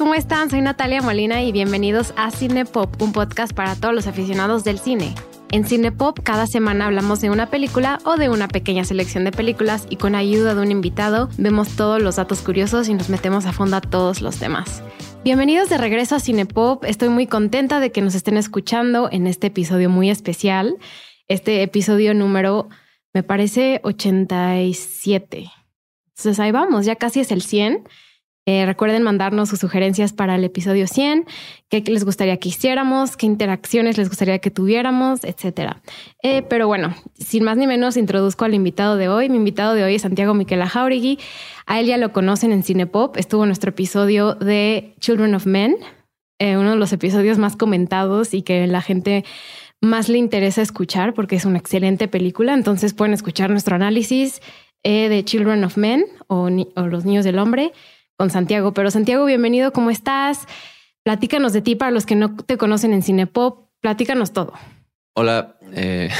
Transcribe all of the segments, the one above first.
¿cómo están? Soy Natalia Molina y bienvenidos a Cinepop, un podcast para todos los aficionados del cine. En Cinepop cada semana hablamos de una película o de una pequeña selección de películas y con ayuda de un invitado vemos todos los datos curiosos y nos metemos a fondo a todos los temas. Bienvenidos de regreso a Cinepop. Estoy muy contenta de que nos estén escuchando en este episodio muy especial. Este episodio número, me parece, 87. Entonces ahí vamos, ya casi es el 100. Eh, recuerden mandarnos sus sugerencias para el episodio 100, qué les gustaría que hiciéramos, qué interacciones les gustaría que tuviéramos, etcétera. Eh, pero bueno, sin más ni menos, introduzco al invitado de hoy. Mi invitado de hoy es Santiago Miquela Jauregui. A él ya lo conocen en Cinepop. Estuvo en nuestro episodio de Children of Men, eh, uno de los episodios más comentados y que la gente más le interesa escuchar porque es una excelente película. Entonces pueden escuchar nuestro análisis de Children of Men o, Los Niños del Hombre con Santiago. Pero Santiago, bienvenido, ¿cómo estás? Platícanos de ti para los que no te conocen en Cinepop, platícanos todo. Hola, eh,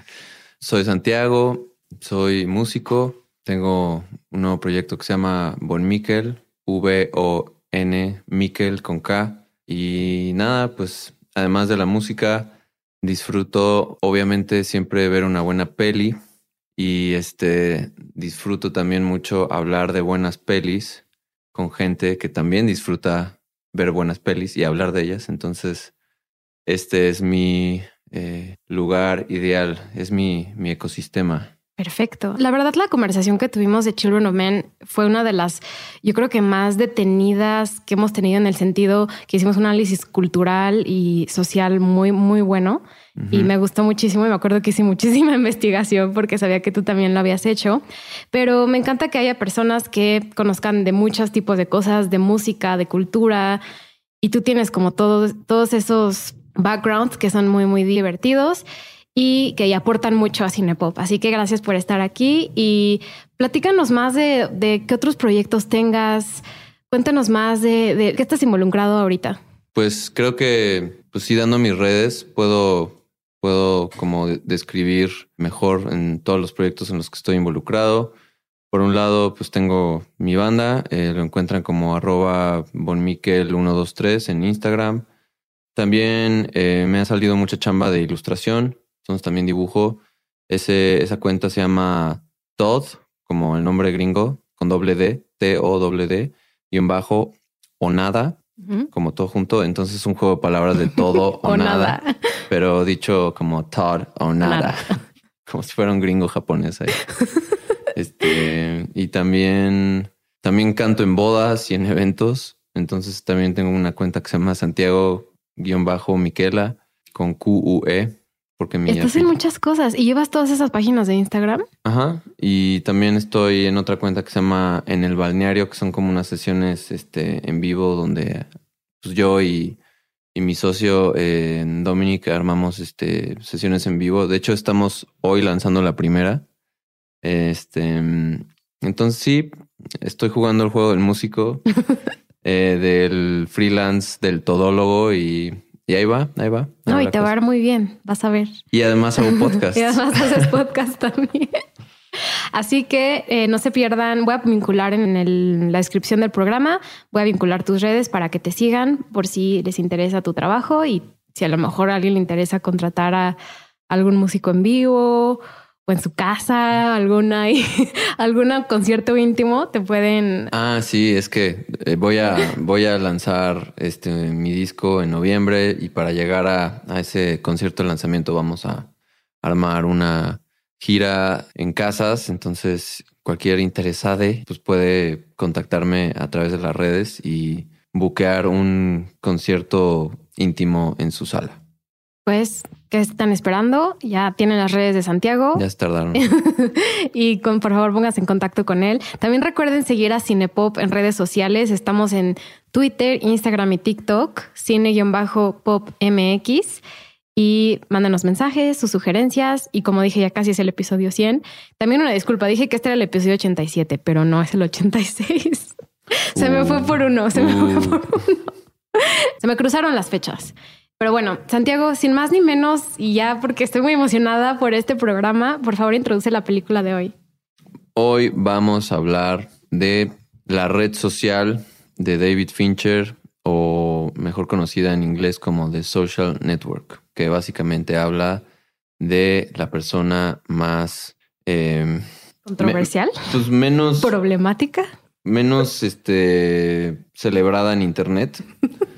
soy Santiago, soy músico, tengo un nuevo proyecto que se llama Bon Miquel, V-O-N, Miquel con K. Y nada, pues además de la música, disfruto obviamente siempre ver una buena peli y este disfruto también mucho hablar de buenas pelis con gente que también disfruta ver buenas pelis y hablar de ellas. Entonces, este es mi eh, lugar ideal, es mi, mi ecosistema. Perfecto. La verdad, la conversación que tuvimos de Children of Men fue una de las, yo creo que más detenidas que hemos tenido en el sentido que hicimos un análisis cultural y social muy, muy bueno. Y me gustó muchísimo y me acuerdo que hice muchísima investigación porque sabía que tú también lo habías hecho. Pero me encanta que haya personas que conozcan de muchos tipos de cosas, de música, de cultura. Y tú tienes como todos, todos esos backgrounds que son muy, muy divertidos y que aportan mucho a Cinepop. Así que gracias por estar aquí y platícanos más de, qué otros proyectos tengas. Cuéntanos más de, qué estás involucrado ahorita. Pues creo que, pues sí, dando mis redes, puedo, puedo como describir mejor en todos los proyectos en los que estoy involucrado. Por un lado, pues tengo mi banda, eh, lo encuentran como arroba bonmiquel123 en Instagram. También eh, me ha salido mucha chamba de ilustración. Entonces también dibujo. Ese, esa cuenta se llama Todd, como el nombre gringo, con doble D, T-O-D, D, y en bajo, o nada, como todo junto. Entonces es un juego de palabras de todo o, nada, pero dicho como Todd o nada, como si fuera un gringo japonés ahí. este, y también, también canto en bodas y en eventos. Entonces también tengo una cuenta que se llama Santiago-Miquela con Q-U-E porque mi Estás en muchas cosas y llevas todas esas páginas de Instagram. Ajá. Y también estoy en otra cuenta que se llama En el Balneario, que son como unas sesiones este, en vivo donde pues, yo y, mi socio eh, Dominic armamos este, sesiones en vivo. De hecho, estamos hoy lanzando la primera. Este, entonces sí, estoy jugando el juego del músico, eh, del freelance, del todólogo y y ahí va, ahí va. No, y te va a ver muy bien, vas a ver. Y además hago podcast. y además haces podcast también. Así que eh, no se pierdan, voy a vincular en la descripción del programa, voy a vincular tus redes para que te sigan por si les interesa tu trabajo y si a lo mejor a alguien le interesa contratar a algún músico en vivo o en su casa, alguna algún concierto íntimo, te pueden. Ah, sí, es que eh, voy a voy a lanzar este mi disco en noviembre y para llegar a, ese concierto de lanzamiento vamos a armar una gira en casas, entonces cualquier interesado pues puede contactarme a través de las redes y buquear un concierto íntimo en su sala. Pues, ¿qué están esperando? Ya tienen las redes de Santiago. Ya se tardaron. y con, por favor, pónganse en contacto con él. También recuerden seguir a Cinepop en redes sociales. Estamos en Twitter, Instagram y TikTok, cine-pop MX. Y mándanos mensajes, sus sugerencias. Y como dije, ya casi es el episodio 100. También una disculpa, dije que este era el episodio 87, pero no es el 86. se me fue por uno, se me fue uh. por uno. se me cruzaron las fechas. Pero bueno, Santiago, sin más ni menos, y ya porque estoy muy emocionada por este programa, por favor introduce la película de hoy. Hoy vamos a hablar de la red social de David Fincher, mejor conocida en inglés como The Social Network, que básicamente habla de la persona más... Eh, ¿Controversial? pues menos... ¿Problemática? Menos este, celebrada en Internet.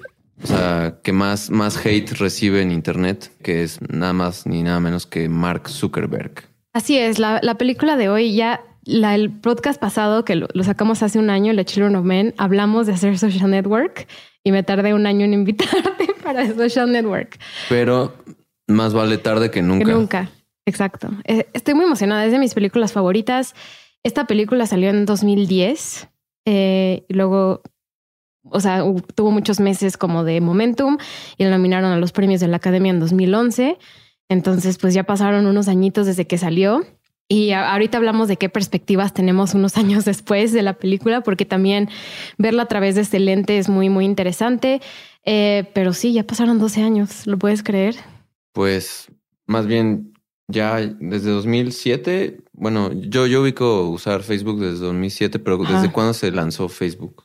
O sea, que más, más hate recibe en Internet, que es nada más ni nada menos que Mark Zuckerberg. Así es, la, la película de hoy ya la, el podcast pasado que lo, lo, sacamos hace un año, The Children of Men, hablamos de hacer Social Network y me tardé un año en invitarte para Social Network. Pero más vale tarde que nunca. Que nunca, exacto. Eh, estoy muy emocionada, es de mis películas favoritas. Esta película salió en 2010 eh, y luego, o sea, tuvo muchos meses como de momentum y la nominaron a los premios de la Academia en 2011. Entonces, pues ya pasaron unos añitos desde que salió. Y ahorita hablamos de qué perspectivas tenemos unos años después de la película, porque también verla a través de este lente es muy, muy interesante. Eh, pero sí, ya pasaron 12 años, ¿lo puedes creer? Pues más bien ya desde 2007, bueno, yo, yo ubico usar Facebook desde 2007, pero ¿desde cuándo se lanzó Facebook?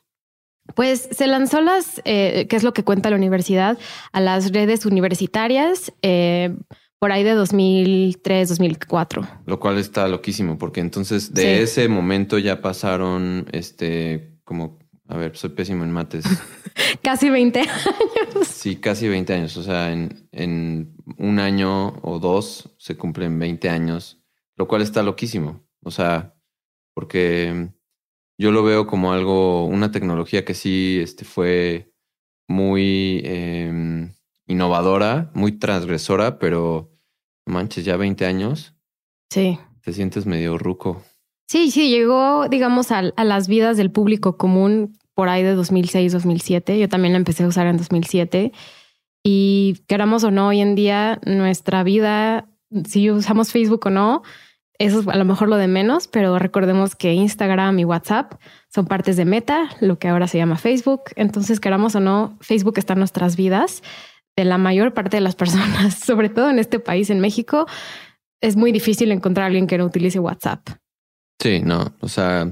Pues se lanzó las, eh, que es lo que cuenta la universidad, a las redes universitarias. Eh, por ahí de 2003, 2004. Lo cual está loquísimo, porque entonces de sí. ese momento ya pasaron, este, como, a ver, soy pésimo en mates. casi 20 años. Sí, casi 20 años. O sea, en, en un año o dos se cumplen 20 años, lo cual está loquísimo. O sea, porque yo lo veo como algo, una tecnología que sí este, fue muy... Eh, innovadora, muy transgresora, pero manches, ya 20 años. Sí. Te sientes medio ruco. Sí, sí, llegó, digamos, a, a, las vidas del público común por ahí de 2006, 2007. Yo también la empecé a usar en 2007. Y queramos o no, hoy en día nuestra vida, si usamos Facebook o no, eso es a lo mejor lo de menos, pero recordemos que Instagram y WhatsApp son partes de Meta, lo que ahora se llama Facebook. Entonces, queramos o no, Facebook está en nuestras vidas de la mayor parte de las personas, sobre todo en este país, en México, es muy difícil encontrar a alguien que no utilice WhatsApp. Sí, no, o sea,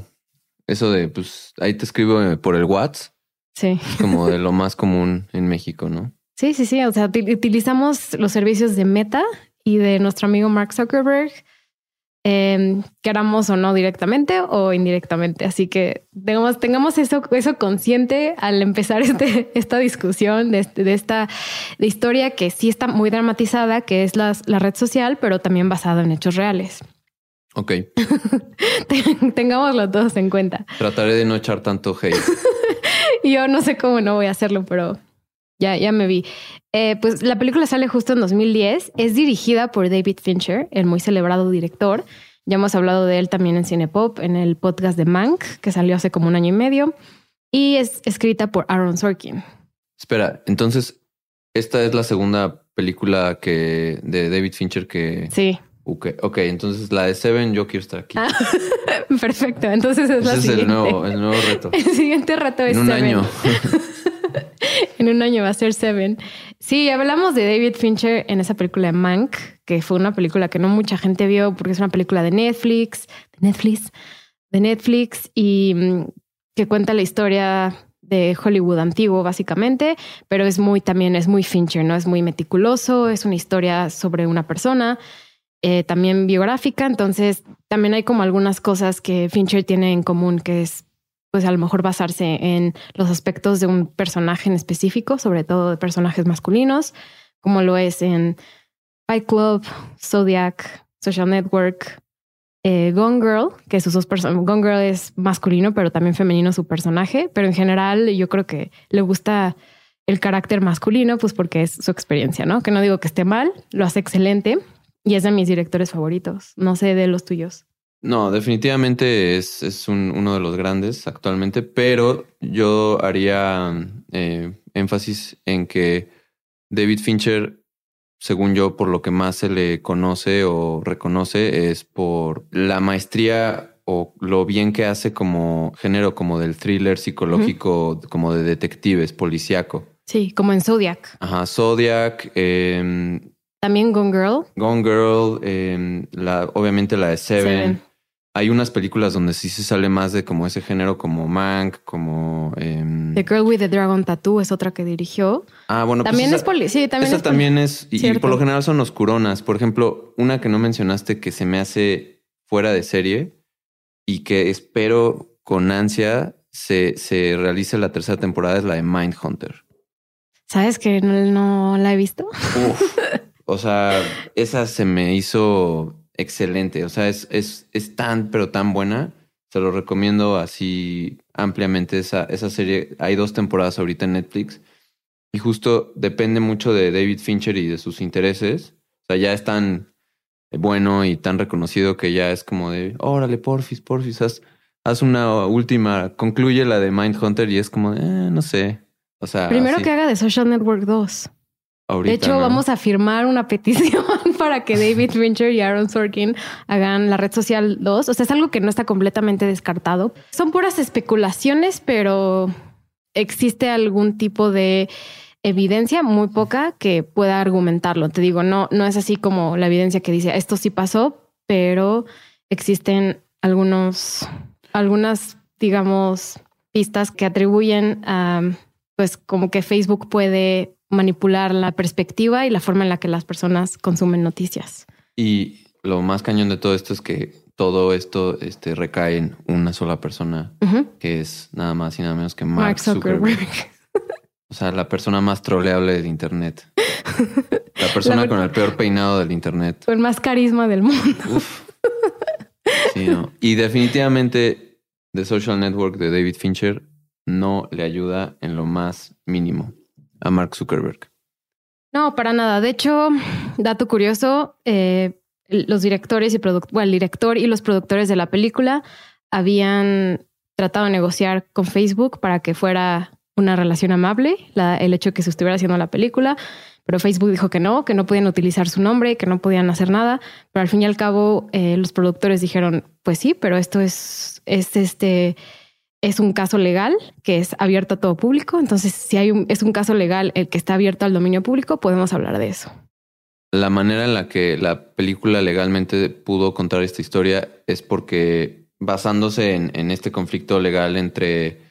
eso de, pues, ahí te escribo por el WhatsApp. Sí. Es como de lo más común en México, ¿no? Sí, sí, sí. O sea, utilizamos los servicios de Meta y de nuestro amigo Mark Zuckerberg eh, queramos o no directamente o indirectamente. Así que tengamos, tengamos eso, eso consciente al empezar este, esta discusión de, de esta de historia que sí está muy dramatizada, que es la, la red social, pero también basada en hechos reales. Ok. Tengámoslo todos en cuenta. Trataré de no echar tanto hate. Yo no sé cómo no voy a hacerlo, pero ya, ya me vi. Eh, pues la película sale justo en 2010. Es dirigida por David Fincher, el muy celebrado director. Ya hemos hablado de él también en Cinepop, en el podcast de Mank, que salió hace como un año y medio. Y es escrita por Aaron Sorkin. Espera, entonces, esta es la segunda película que de David Fincher que... Sí. Okay, ok, entonces la de Seven, yo quiero estar aquí. Ah, perfecto, entonces es Ese la es siguiente. el nuevo, el nuevo reto. El siguiente reto es En un Seven. año. en un año va a ser Seven. Sí, hablamos de David Fincher en esa película de Mank, que fue una película que no mucha gente vio porque es una película de Netflix, de Netflix, de Netflix y mm, que cuenta la historia de Hollywood antiguo básicamente, pero es muy también es muy Fincher, no es muy meticuloso, es una historia sobre una persona. Eh, también biográfica, entonces también hay como algunas cosas que Fincher tiene en común, que es pues a lo mejor basarse en los aspectos de un personaje en específico, sobre todo de personajes masculinos, como lo es en Fight Club, Zodiac, Social Network, eh, Gone Girl, que sus dos personas, Gone Girl es masculino, pero también femenino su personaje, pero en general yo creo que le gusta el carácter masculino, pues porque es su experiencia, ¿no? Que no digo que esté mal, lo hace excelente y es de mis directores favoritos, no sé de los tuyos. No, definitivamente es, es un, uno de los grandes actualmente, pero yo haría eh, énfasis en que David Fincher, según yo, por lo que más se le conoce o reconoce, es por la maestría o lo bien que hace como género, como del thriller psicológico, uh -huh. como de detectives, policíaco. Sí, como en Zodiac. Ajá, Zodiac. Eh, También Gone Girl. Gone Girl, eh, la, obviamente la de Seven. Seven. Hay unas películas donde sí se sale más de como ese género, como Mank, como... em, The Girl with the Dragon Tattoo es otra que dirigió. Ah, bueno, pues también esa- es poli... Sí, también esa es también es, y- por lo general son oscuronas. Por ejemplo, una que no mencionaste que se me hace fuera de serie y que espero con ansia se, se realice la tercera temporada es la de Mindhunter. ¿Sabes que no, no la he visto? Uf. o sea, esa se me hizo excelente. O sea, es, es, es tan, pero tan buena. Se lo recomiendo así ampliamente. Esa, esa serie, hay dos temporadas ahorita en Netflix. Y justo depende mucho de David Fincher y de sus intereses. O sea, ya es tan bueno y tan reconocido que ya es como de, órale, porfis, porfis, haz, haz una última, concluye la de Mindhunter y es como, de, eh, no sé. O sea, Primero que haga de Social Network 2. Ahorita, de hecho, ¿no? vamos a firmar una petición para que David Fincher y Aaron Sorkin hagan la red social 2. O sea, es algo que no está completamente descartado. Son puras especulaciones, pero existe algún tipo de evidencia muy poca que pueda argumentarlo. Te digo, no, no es así como la evidencia que dice esto sí pasó, pero existen algunos, algunas, digamos, pistas que atribuyen a, pues, como que Facebook puede manipular la perspectiva y la forma en la que las personas consumen noticias. Y lo más cañón de todo esto es que todo esto este, recae en una sola persona, que es nada más y nada menos que Mark, Mark Zuckerberg. Zuckerberg. O sea, la persona más troleable del Internet. La persona La- con el peor peinado del Internet. Con más carisma del mundo. Uf. Sí, no. Y definitivamente The Social Network de David Fincher no le ayuda en lo más mínimo a Mark Zuckerberg. No, para nada. De hecho, dato curioso, eh, los directores y bueno, el director y los productores de la película habían tratado de negociar con Facebook para que fuera una relación amable, la- el hecho de que se estuviera haciendo la película, pero Facebook dijo que no, que no podían utilizar su nombre, que no podían hacer nada, pero al fin y al cabo eh, los productores dijeron, pues sí, pero esto es, es este es un caso legal que es abierto a todo público. Entonces, si hay un, es un caso legal el que está abierto al dominio público, podemos hablar de eso. La manera en la que la película legalmente pudo contar esta historia es porque basándose en, en este conflicto legal entre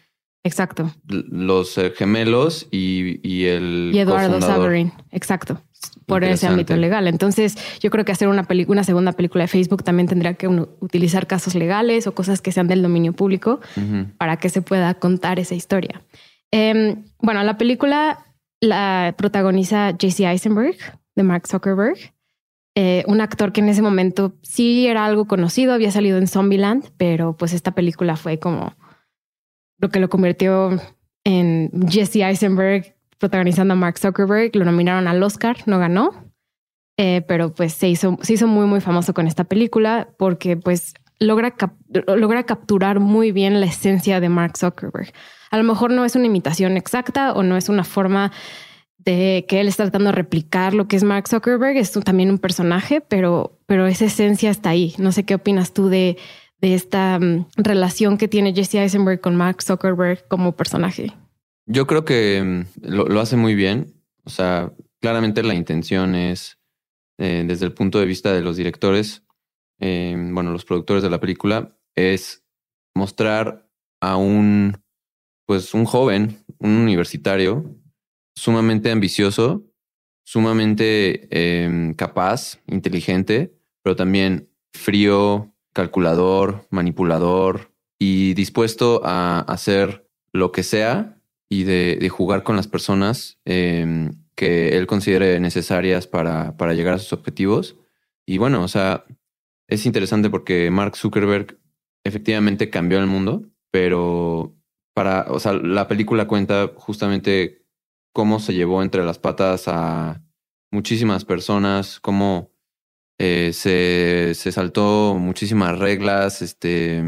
Exacto. los gemelos y, y el Y Eduardo. Saverin. Exacto. Por ese ámbito legal. Entonces, yo creo que hacer una película, una segunda película de Facebook también tendría que uno utilizar casos legales o cosas que sean del dominio público para que se pueda contar esa historia. Em, bueno, la película la protagoniza JC Eisenberg de Mark Zuckerberg, eh, un actor que en ese momento sí era algo conocido, había salido en Zombieland, pero pues esta película fue como lo que lo convirtió en Jesse Eisenberg protagonizando a Mark Zuckerberg. Lo nominaron al Oscar, no ganó, eh, pero pues se hizo, se hizo muy, muy famoso con esta película porque pues logra, logra capturar muy bien la esencia de Mark Zuckerberg. A lo mejor no es una imitación exacta o no es una forma de que él está tratando de replicar lo que es Mark Zuckerberg, es también un personaje, pero, pero esa esencia está ahí. No sé qué opinas tú de, de esta mm, relación que tiene Jesse Eisenberg con Mark Zuckerberg como personaje. Yo creo que mm, lo, lo hace muy bien. O sea, claramente la intención es, eh, desde el punto de vista de los directores, eh, bueno, los productores de la película, es mostrar a un, pues, un joven, un universitario, sumamente ambicioso, sumamente eh, capaz, inteligente, pero también frío, calculador, manipulador y dispuesto a hacer lo que sea y de, de jugar con las personas eh, que él considere necesarias para, para llegar a sus objetivos. Y bueno, o sea, es interesante porque Mark Zuckerberg efectivamente cambió el mundo, pero para, o sea, la película cuenta justamente cómo se llevó entre las patas a muchísimas personas, cómo eh, se, se saltó muchísimas reglas, este,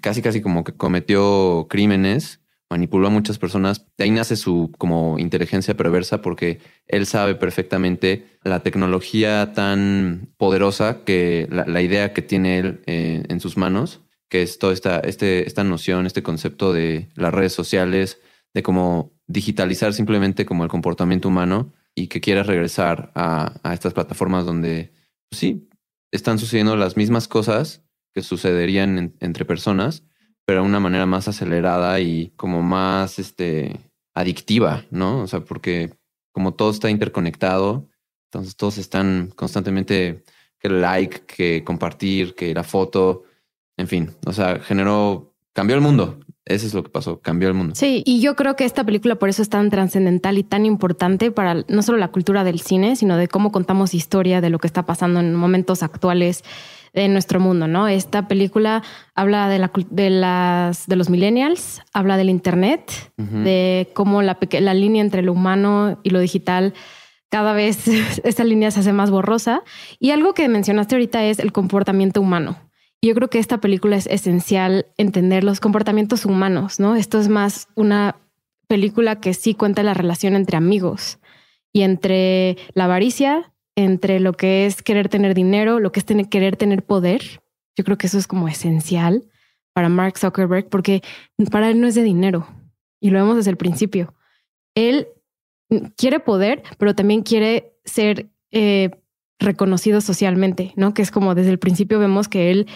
casi casi como que cometió crímenes, manipuló a muchas personas. De ahí nace su como inteligencia perversa porque él sabe perfectamente la tecnología tan poderosa que la, la idea que tiene él eh, en sus manos, que es toda esta, este, esta noción, este concepto de las redes sociales, de cómo digitalizar simplemente como el comportamiento humano y que quiera regresar a, a estas plataformas donde, pues sí, están sucediendo las mismas cosas que sucederían entre personas, pero de una manera más acelerada y como más este, adictiva, ¿no? O sea, porque como todo está interconectado, entonces todos están constantemente que like, que compartir, que la foto, en fin, o sea, generó, cambió el mundo. Eso es lo que pasó, cambió el mundo. Sí, y yo creo que esta película por eso es tan trascendental y tan importante para no solo la cultura del cine, sino de cómo contamos historia de lo que está pasando en momentos actuales de nuestro mundo, ¿no? Esta película habla de, la, de, las, de los millennials, habla del Internet, de cómo la, la línea entre lo humano y lo digital cada vez esta línea se hace más borrosa. Y algo que mencionaste ahorita es el comportamiento humano. Yo creo que esta película es esencial entender los comportamientos humanos, ¿no? Esto es más una película que sí cuenta la relación entre amigos y entre la avaricia, entre lo que es querer tener dinero, lo que es tener, querer tener poder. Yo creo que eso es como esencial para Mark Zuckerberg porque para él no es de dinero y lo vemos desde el principio. Él quiere poder, pero también quiere ser eh, reconocido socialmente, ¿no? Que es como desde el principio vemos que él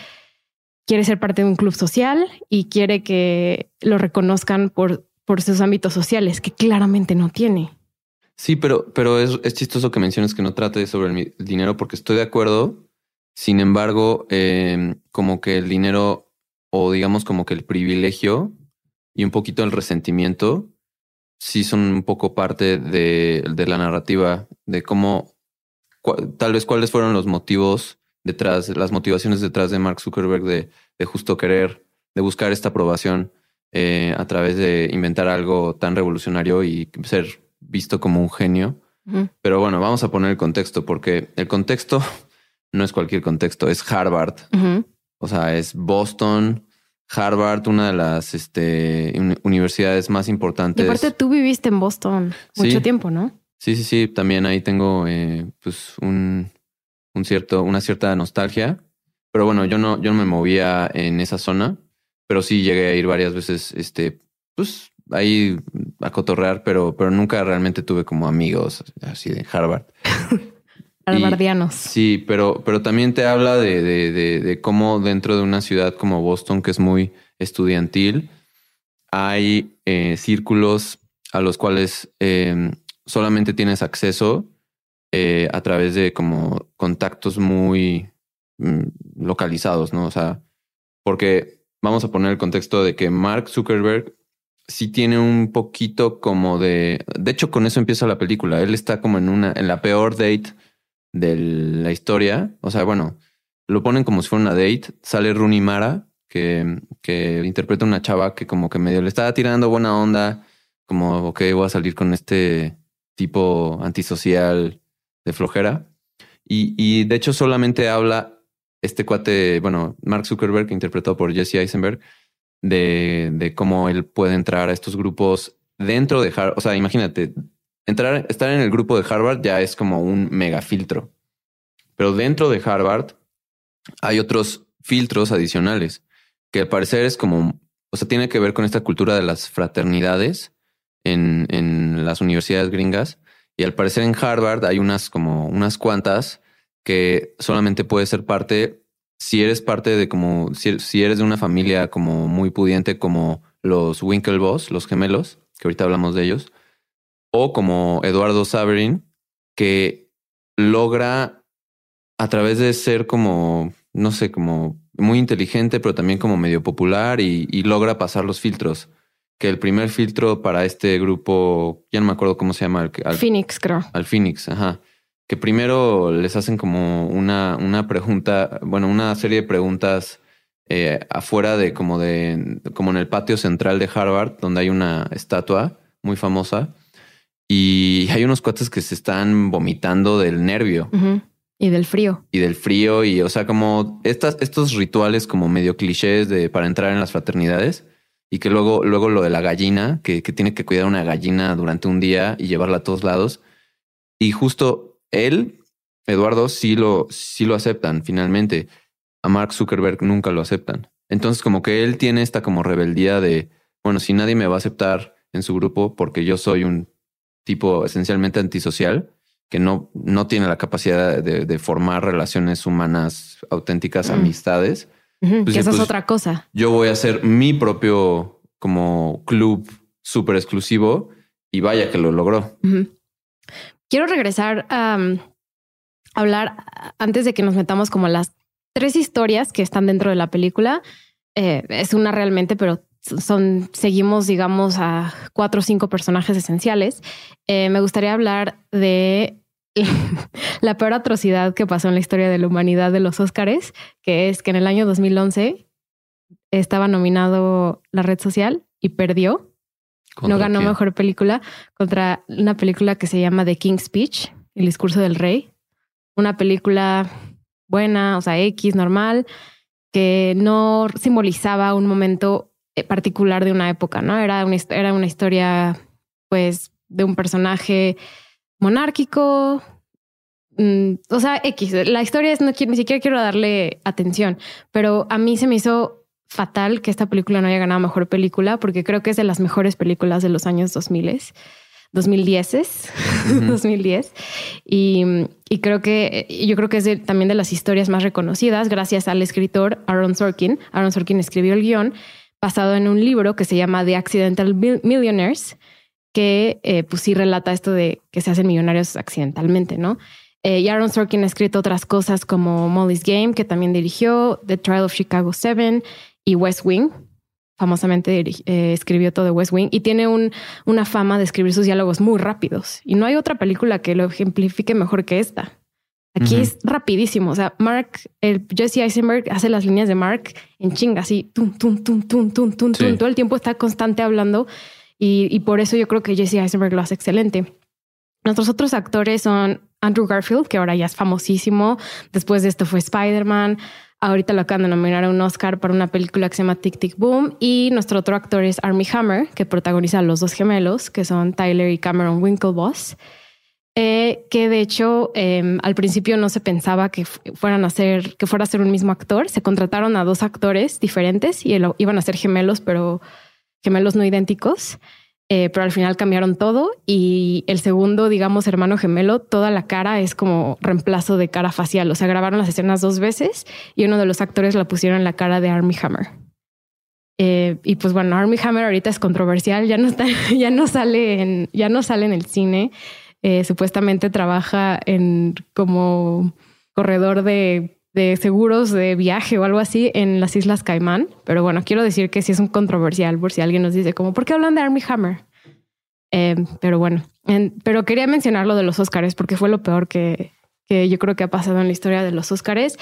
quiere ser parte de un club social y quiere que lo reconozcan por, por sus ámbitos sociales, que claramente no tiene. Sí, pero, pero es, chistoso que menciones que no trate sobre el, dinero porque estoy de acuerdo. Sin embargo, em, como que el dinero o digamos como que el privilegio y un poquito el resentimiento sí son un poco parte de, de la narrativa, de cómo, tal vez cuáles fueron los motivos detrás, las motivaciones detrás de Mark Zuckerberg de, de justo querer, de buscar esta aprobación eh, a través de inventar algo tan revolucionario y ser visto como un genio. Pero bueno, vamos a poner el contexto, porque el contexto no es cualquier contexto, es Harvard. O sea, es Boston, Harvard, una de las este, universidades más importantes. Y aparte, tú viviste en Boston mucho tiempo, ¿no? Sí, sí, sí. También ahí tengo eh, pues un, un, cierto, una cierta nostalgia. Pero bueno, yo no, yo no me movía en esa zona, pero sí llegué a ir varias veces, este, pues ahí a cotorrear, pero, pero nunca realmente tuve como amigos así de Harvard. Harvardianos. sí, pero, pero también te habla de, de, de, cómo dentro de una ciudad como Boston, que es muy estudiantil, hay eh, círculos a los cuales eh, solamente tienes acceso eh, a través de como contactos muy mm, localizados, ¿no? O sea, porque vamos a poner el contexto de que Mark Zuckerberg sí tiene un poquito como de. De hecho, con eso empieza la película. Él está como en una, en la peor date de la historia. O sea, bueno, lo ponen como si fuera una date. Sale Rooney Mara, que, que interpreta una chava que como que medio le estaba tirando buena onda, como, ok, voy a salir con este tipo antisocial de flojera. Y, y de hecho solamente habla este cuate, bueno, Mark Zuckerberg, interpretado por Jesse Eisenberg, de, de cómo él puede entrar a estos grupos dentro de Harvard. O sea, imagínate, entrar, estar en el grupo de Harvard ya es como un mega filtro. Pero dentro de Harvard hay otros filtros adicionales que al parecer es como, o sea, tiene que ver con esta cultura de las fraternidades en, las universidades gringas. Y al parecer en Harvard hay unas como unas cuantas que solamente puede ser parte si eres parte de como, si, eres de una familia como muy pudiente como los Winklevoss, los gemelos, que ahorita hablamos de ellos, o como Eduardo Saverin, que logra a través de ser como, no sé, como muy inteligente, pero también como medio popular y, logra pasar los filtros. Que el primer filtro para este grupo, ya no me acuerdo cómo se llama. Al, Phoenix, creo. Al Phoenix, ajá que primero les hacen como una, una pregunta, bueno, una serie de preguntas eh, afuera de como de, como en el patio central de Harvard, donde hay una estatua muy famosa. Y hay unos cuates que se están vomitando del nervio. Y del frío. Y del frío. Y o sea, como estas, estos rituales como medio clichés de para entrar en las fraternidades. Y que luego, luego lo de la gallina, que, que tiene que cuidar una gallina durante un día y llevarla a todos lados. Y justo él, Eduardo, sí lo, sí lo aceptan finalmente. A Mark Zuckerberg nunca lo aceptan. Entonces, como que él tiene esta como rebeldía de, bueno, si nadie me va a aceptar en su grupo porque yo soy un tipo esencialmente antisocial, que no, no tiene la capacidad de, formar relaciones humanas auténticas, mm. amistades, Pues que eso es pues, otra cosa. Yo voy a hacer mi propio como club súper exclusivo y vaya que lo logró. Quiero regresar a um, hablar antes de que nos metamos como las tres historias que están dentro de la película. Eh, es una realmente, pero son, seguimos, digamos, a cuatro o cinco personajes esenciales. Eh, me gustaría hablar de la peor atrocidad que pasó en la historia de la humanidad de los Óscares, que es que en el año 2011 estaba nominado La Red Social y perdió no ¿Contra ganó mejor película contra una película que se llama The King's Speech, El discurso del rey. Una película buena, o sea, X, normal, que no simbolizaba un momento eh, particular de una época, ¿no? Era una, era una historia, pues, de un personaje monárquico. mm, o sea, X. La historia es, no quiero, ni siquiera quiero darle atención, pero a mí se me hizo fatal que esta película no haya ganado mejor película, porque creo que es de las mejores películas de los años 2000, 2010, Ujú. 2010. Y, y creo que yo creo que es de- también de las historias más reconocidas gracias al escritor Aaron Sorkin. Aaron Sorkin escribió el guion basado en un libro que se llama The Accidental Mil- Millionaires, que eh, pues sí relata esto de que se hacen millonarios accidentalmente, ¿no? Eh, y Aaron Sorkin ha escrito otras cosas como Molly's Game, que también dirigió, The Trial of Chicago 7 y West Wing. Famosamente eh, escribió todo West Wing y tiene un, una fama de escribir sus diálogos muy rápidos. Y no hay otra película que lo ejemplifique mejor que esta. Aquí es rapidísimo. O sea, Mark, el Jesse Eisenberg hace las líneas de Mark en chinga, así, tum, tum, tum, tum, tum, tum, Sí. tum. Todo el tiempo está constante hablando y, por eso yo creo que Jesse Eisenberg lo hace excelente. Nuestros otros actores son Andrew Garfield, que ahora ya es famosísimo. Después de esto fue Spider-Man. Ahorita lo acaban de nominar a un Oscar para una película que se llama Tic Tic Boom. Y nuestro otro actor es Armie Hammer, que protagoniza a los dos gemelos, que son Tyler y Cameron Winklevoss. Eh, que de hecho eh, al principio no se pensaba que fu- fueran a ser que fuera a ser un mismo actor. Se contrataron a dos actores diferentes y iban a ser gemelos, pero gemelos no idénticos. Eh, pero al final cambiaron todo y el segundo, digamos, hermano gemelo, toda la cara es como reemplazo de cara facial. O sea, grabaron las escenas dos veces y uno de los actores la pusieron en la cara de Armie Hammer. Eh, y pues bueno, Armie Hammer ahorita es controversial, ya no está, ya no sale en, ya no sale en el cine. Eh, supuestamente trabaja en como corredor de, de seguros de viaje o algo así en las Islas Caimán. Pero bueno, quiero decir que sí es un controversial por si alguien nos dice como, ¿por qué hablan de Armie Hammer? Eh, pero bueno, en- pero quería mencionar lo de los Óscares porque fue lo peor que, que yo creo que ha pasado en la historia de los Óscares.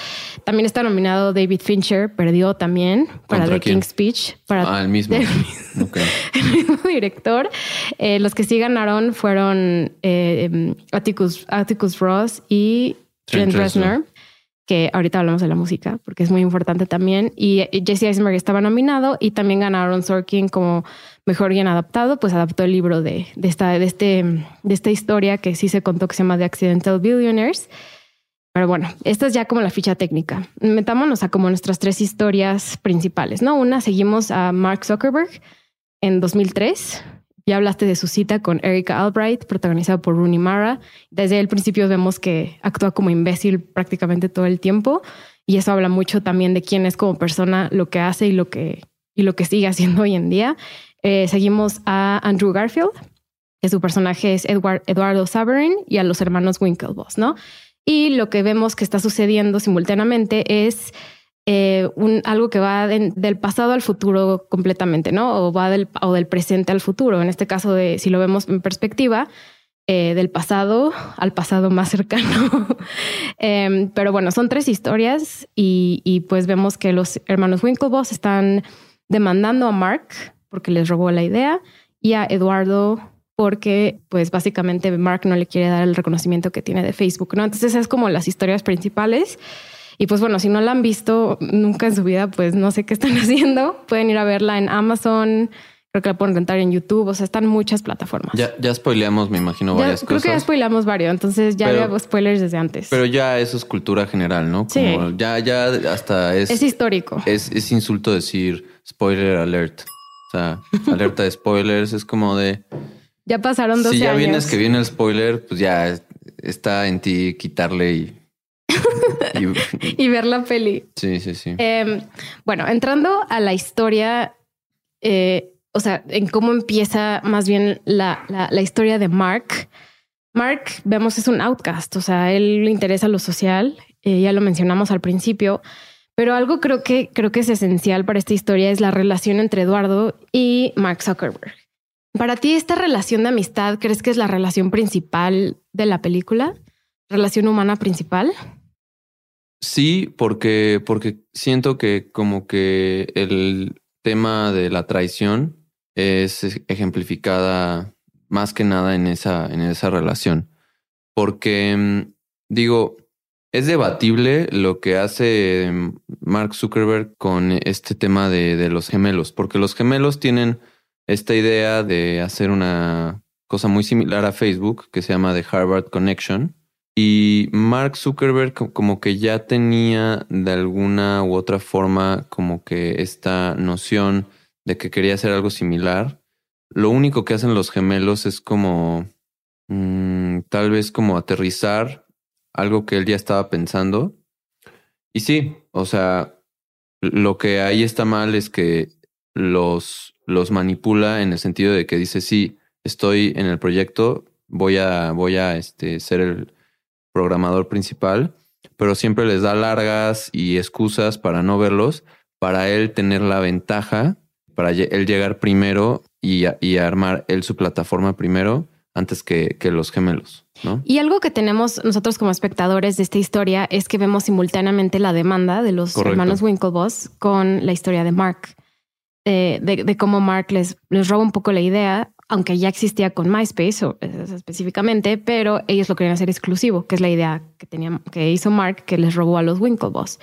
También está nominado David Fincher, perdió también para ¿Contra The quién? King's Speech, para Ah, el mismo. el director. Eh, los que sí ganaron fueron eh, em, Atticus, Atticus Ross y Trent Trent Reznor, Reznor. Que ahorita hablamos de la música porque es muy importante también. Y eh, Jesse Eisenberg estaba nominado y también ganaron Sorkin como mejor guion adaptado, pues adaptó el libro de, de, esta, de, este, de esta historia que sí se contó que se llama The Accidental Billionaires. Pero bueno, esta es ya como la ficha técnica. Metámonos a como nuestras tres historias principales, ¿no? Una, seguimos a Mark Zuckerberg en 2003. Ya hablaste de su cita con Erika Albright, protagonizada por Rooney Mara. Desde el principio vemos que actúa como imbécil prácticamente todo el tiempo. Y eso habla mucho también de quién es como persona, lo que hace y lo que, y lo que sigue haciendo hoy en día. Eh, seguimos a Andrew Garfield, que su personaje es Edward, Eduardo Saverin, y a los hermanos Winklevoss, ¿no? Y lo que vemos que está sucediendo simultáneamente es eh, un, algo que va de- del pasado al futuro completamente, ¿no? O va del, o del presente al futuro. En este caso, de, si lo vemos en perspectiva, eh, del pasado al pasado más cercano. Em, pero bueno, son tres historias y, y pues vemos que los hermanos Winklevoss están demandando a Mark porque les robó la idea y a Eduardo porque pues básicamente Mark no le quiere dar el reconocimiento que tiene de Facebook, ¿no? Entonces es como las historias principales. Y pues bueno, si no la han visto nunca en su vida, pues no sé qué están haciendo. Pueden ir a verla en Amazon, creo que la pueden rentar en YouTube, o sea, están muchas plataformas. Ya, ya spoileamos, me imagino, Ya- varias creo que ya cosas. spoilamos varios, entonces ya Pero- había spoilers desde antes. Pero ya eso es cultura general, ¿no? Sí. Como ya, ya hasta es, es histórico. es, es insulto decir spoiler alert. O sea, alerta de spoilers es como de ya pasaron 12 si ya años. vienes que viene el spoiler, pues ya está en ti quitarle y, y, ver la peli. Sí, sí, sí. Em, bueno, entrando a la historia, eh, o sea, en cómo empieza más bien la, la, historia de Mark. Mark, vemos, es un outcast, o sea, él le interesa lo social, eh, ya lo mencionamos al principio, pero algo creo que, creo que es esencial para esta historia es la relación entre Eduardo y Mark Zuckerberg. Para ti, esta relación de amistad, ¿crees que es la relación principal de la película? ¿Relación humana principal? Sí, porque, porque siento que como que el tema de la traición es ejemplificada más que nada en esa, en esa relación. Porque mm, digo, es debatible lo que hace Mark Zuckerberg con este tema de, de, los gemelos, porque los gemelos tienen esta idea de hacer una cosa muy similar a Facebook que se llama The Harvard Connection. Y Mark Zuckerberg como que ya tenía de alguna u otra forma como que esta noción de que quería hacer algo similar. Lo único que hacen los gemelos es como mm, tal vez como aterrizar algo que él ya estaba pensando. Y sí, o sea, lo que ahí está mal es que los, los manipula en el sentido de que dice, sí, estoy en el proyecto, voy a, voy a este, ser el programador principal, pero siempre les da largas y excusas para no verlos, para él tener la ventaja para él llegar primero y, armar él su plataforma primero antes que, los gemelos. ¿no? Y algo que tenemos nosotros como espectadores de esta historia es que vemos simultáneamente la demanda de los hermanos Winklevoss con la historia de Mark, de, cómo Mark les, les roba un poco la idea, aunque ya existía con MySpace o, específicamente, pero ellos lo querían hacer exclusivo, que es la idea que, tenía, que hizo Mark, que les robó a los Winklevoss.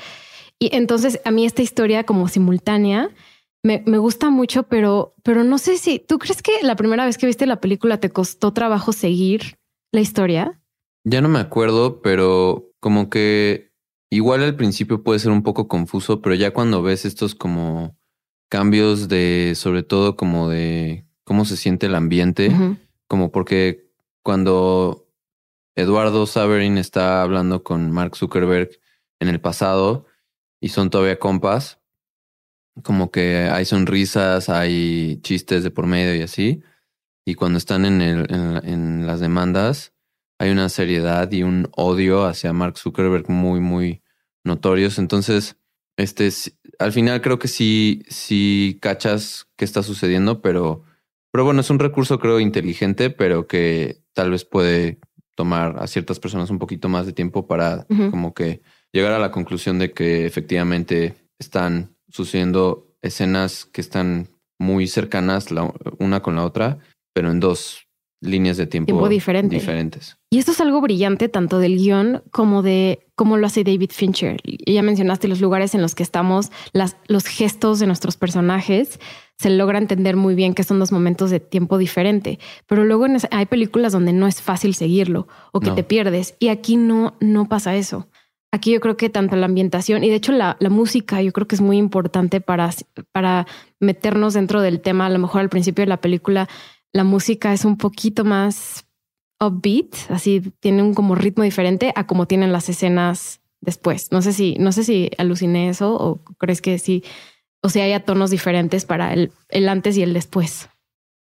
Y entonces a mí esta historia como simultánea me, gusta mucho, pero, pero no sé si tú crees que la primera vez que viste la película te costó trabajo seguir la historia. Ya no me acuerdo, pero como que igual al principio puede ser un poco confuso, pero ya cuando ves estos como cambios de, sobre todo como de cómo se siente el ambiente, como porque cuando Eduardo Saverin está hablando con Mark Zuckerberg en el pasado y son todavía compas, como que hay sonrisas, hay chistes de por medio y así. Y cuando están en, el, en, las demandas, hay una seriedad y un odio hacia Mark Zuckerberg muy, muy notorios. Entonces, este, al final creo que sí, sí cachas qué está sucediendo, pero, pero bueno, es un recurso creo inteligente, pero que tal vez puede tomar a ciertas personas un poquito más de tiempo para como que llegar a la conclusión de que efectivamente están sucediendo escenas que están muy cercanas la, una con la otra, pero en dos líneas de tiempo, diferentes. Y esto es algo brillante tanto del guion como de cómo lo hace David Fincher. Ya mencionaste los lugares en los que estamos, las, los gestos de nuestros personajes. Se logra entender muy bien que son dos momentos de tiempo diferente, pero luego hay películas donde no es fácil seguirlo o que te pierdes y aquí no, no pasa eso. Aquí yo creo que tanto la ambientación y de hecho la, música yo creo que es muy importante para, para meternos dentro del tema. A lo mejor al principio de la película la música es un poquito más upbeat, así tiene un como ritmo diferente a como tienen las escenas después. No sé si, no sé si aluciné eso o crees que sí, o sea, haya tonos diferentes para el, el antes y el después.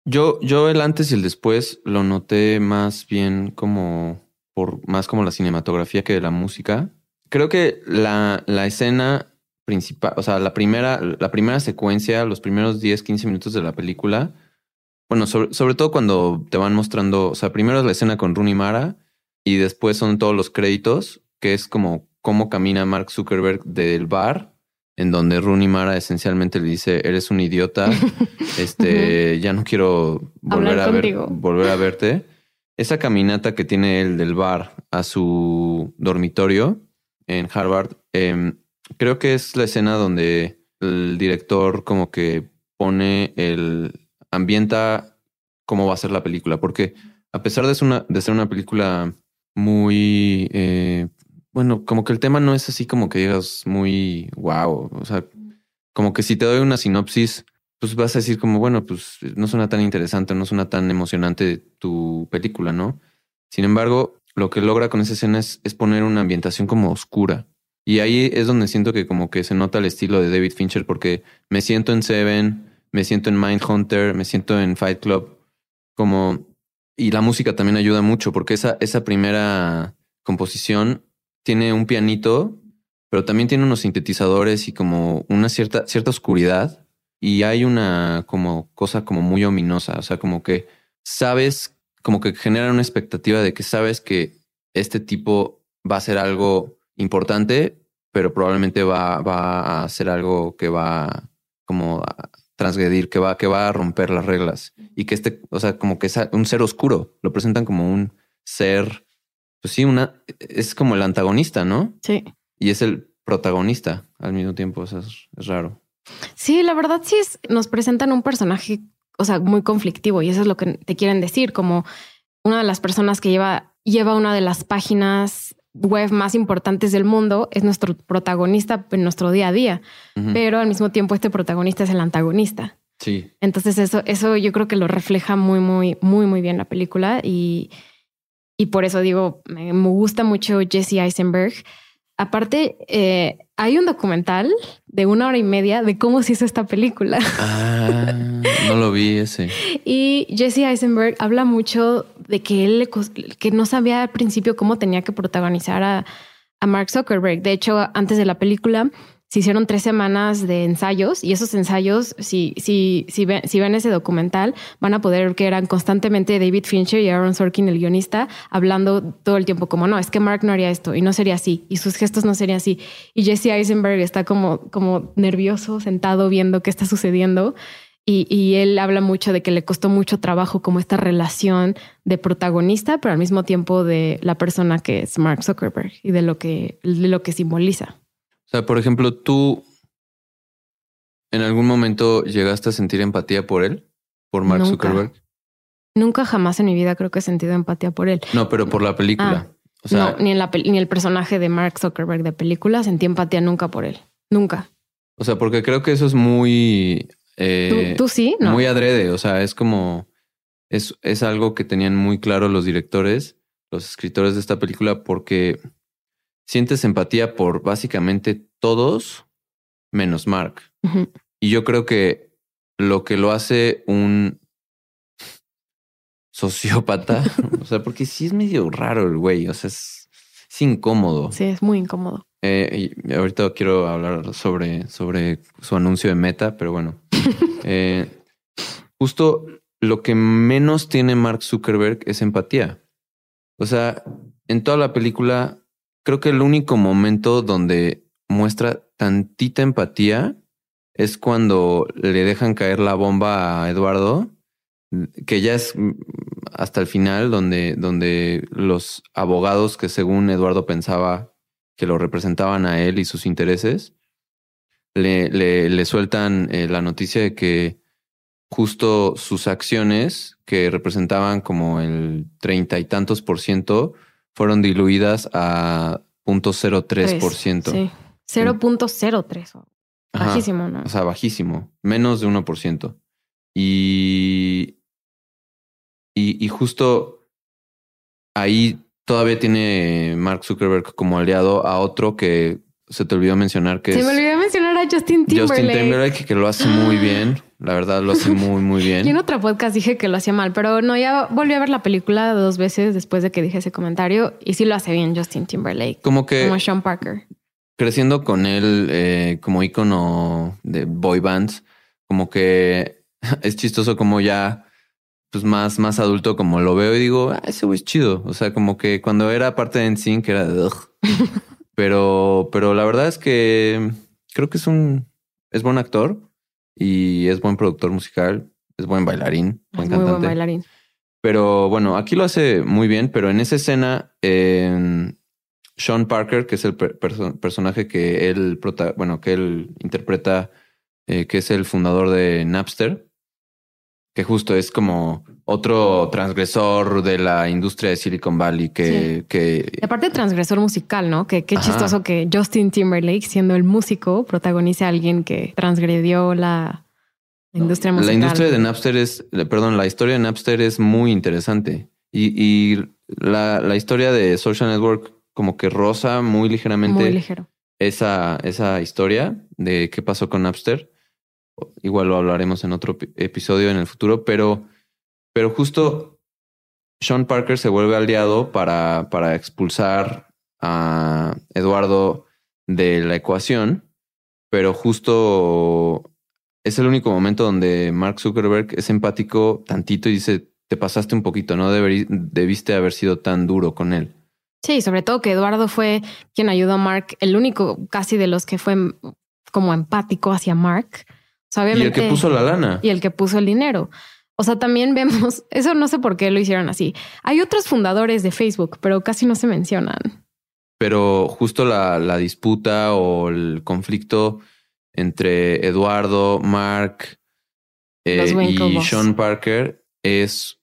Yo, yo el antes y el después lo noté más bien como por más como la cinematografía que de la música creo que la, la escena principal, o sea, la primera, la primera secuencia, los primeros 10, 15 minutos de la película, bueno, sobre, todo cuando te van mostrando, o sea, primero es la escena con Rooney Mara y después son todos los créditos, que es como cómo camina Mark Zuckerberg del bar, en donde Rooney Mara esencialmente le dice, eres un idiota, este, ya no quiero volver a, ver, volver a verte. Esa caminata que tiene él del bar a su dormitorio, en Harvard, em, creo que es la escena donde el director como que pone el ambienta cómo va a ser la película, porque a pesar de ser una, de ser una película muy, eh, bueno, como que el tema no es así como que digas muy wow, o sea, como que si te doy una sinopsis, pues vas a decir como, bueno, pues no suena tan interesante, no suena tan emocionante tu película, ¿no? Sin embargo, lo que logra con esa escena es, poner una ambientación como oscura. Y ahí es donde siento que como que se nota el estilo de David Fincher porque me siento en Seven, me siento en Mindhunter, me siento en Fight Club, como y la música también ayuda mucho porque esa esa primera composición tiene un pianito, pero también tiene unos sintetizadores y como una cierta cierta oscuridad. Y hay una como cosa como muy ominosa, o sea, como que sabes como que genera una expectativa de que sabes que este tipo va a hacer algo importante, pero probablemente va, va a hacer algo que va como a transgredir, que va, que va a romper las reglas. Y que este, o sea, como que es un ser oscuro, lo presentan como un ser, pues sí, una, es como el antagonista, ¿no? Sí. Y es el protagonista al mismo tiempo, o sea, es, es raro. Sí, la verdad sí es, nos presentan un personaje, o sea, muy conflictivo y eso es lo que te quieren decir, como una de las personas que lleva, lleva una de las páginas web más importantes del mundo es nuestro protagonista en nuestro día a día, pero al mismo tiempo este protagonista es el antagonista. Sí. Entonces eso, eso yo creo que lo refleja muy, muy, muy, muy bien la película y, y por eso digo, me, gusta mucho Jesse Eisenberg. Aparte, eh, hay un documental de una hora y media de cómo se hizo esta película. Ah, no lo vi ese. Y Jesse Eisenberg habla mucho de que él que no sabía al principio cómo tenía que protagonizar a, a Mark Zuckerberg. De hecho, antes de la película se hicieron tres semanas de ensayos y esos ensayos, si, si, si, ven, si ven ese documental, van a poder ver que eran constantemente David Fincher y Aaron Sorkin, el guionista, hablando todo el tiempo como, no, es que Mark no haría esto y no sería así y sus gestos no serían así. Y Jesse Eisenberg está como, como nervioso, sentado viendo qué está sucediendo. Y, y él habla mucho de que le costó mucho trabajo como esta relación de protagonista, pero al mismo tiempo de la persona que es Mark Zuckerberg y de lo que, de lo que simboliza. O sea, por ejemplo, tú en algún momento llegaste a sentir empatía por él, por Mark Nunca. Zuckerberg. Nunca jamás en mi vida creo que he sentido empatía por él. No, pero por la película. o sea, no, ni, en la, ni el personaje de Mark Zuckerberg de película sentí empatía nunca por él. Nunca. o sea, porque creo que eso es muy, eh, ¿Tú, tú sí? No. muy adrede. O sea, es como es, es algo que tenían muy claro los directores, los escritores de esta película, porque sientes empatía por básicamente todos menos Mark. Y yo creo que lo que lo hace un sociópata, o sea, porque sí es medio raro el güey, o sea, es, es incómodo. Sí, es muy incómodo. Eh, y ahorita quiero hablar sobre, sobre su anuncio de meta, pero bueno. Eh, justo lo que menos tiene Mark Zuckerberg es empatía. O sea, en toda la película, creo que el único momento donde muestra tantita empatía es cuando le dejan caer la bomba a Eduardo, que ya es mm, hasta el final, donde, donde los abogados que según Eduardo pensaba que lo representaban a él y sus intereses, le, le, le sueltan eh, la noticia de que justo sus acciones, que representaban como el treinta y tantos por ciento, fueron diluidas a 0.03 por ciento. Sí. 0.03. Ajá. Bajísimo, ¿no? O sea, bajísimo, menos de 1%. Y, y, y justo ahí todavía tiene Mark Zuckerberg como aliado a otro que se te olvidó mencionar que Se es me olvidó mencionar Justin Timberlake. Justin Timberlake, que lo hace muy bien. La verdad, lo hace muy, muy Yo en bien. otro podcast dije que lo hacía mal, pero no, ya volví a ver la película dos veces después de que dije ese comentario y sí lo hace bien Justin Timberlake, Como que como Sean Parker. creciendo con él eh, como ícono de boy bands, como que es chistoso como ya pues más, más adulto como lo veo y digo, ah, ese güey es chido. O sea, como que cuando era parte de NSYNC era de pero, pero la verdad es que creo que es un, es buen actor y es buen productor musical, es buen bailarín, buen Es muy buen cantante. bailarín. Pero bueno, aquí lo hace muy bien, pero en esa escena, eh, Sean Parker, que es el per- perso- personaje que él, bueno, que él interpreta, eh, que es el fundador de Napster, que justo es como otro transgresor de la industria de Silicon Valley, que, que Y aparte transgresor musical, ¿no? Que qué Ajá. chistoso que Justin Timberlake, siendo el músico, protagonice a alguien que transgredió la, la industria musical. La industria de Napster es, perdón, la historia de Napster es muy interesante. Y, y la, la historia de Social Network como que roza muy ligeramente Muy ligero. esa, esa historia de qué pasó con Napster. Igual lo hablaremos en otro episodio en el futuro, pero, pero justo Sean Parker se vuelve aliado para, para expulsar a Eduardo de la ecuación, pero justo es el único momento donde Mark Zuckerberg es empático tantito y dice, te pasaste un poquito, no debiste haber sido tan duro con él. Sí, sobre todo que Eduardo fue quien ayudó a Mark, el único casi de los que fue como empático hacia Mark. Y el que puso la lana. Y el que puso el dinero. O sea, también vemos, eso no sé por qué lo hicieron así. Hay otros fundadores de Facebook, pero casi no se mencionan. Pero justo la, la disputa o el conflicto entre Eduardo, Mark eh, y Sean Parker es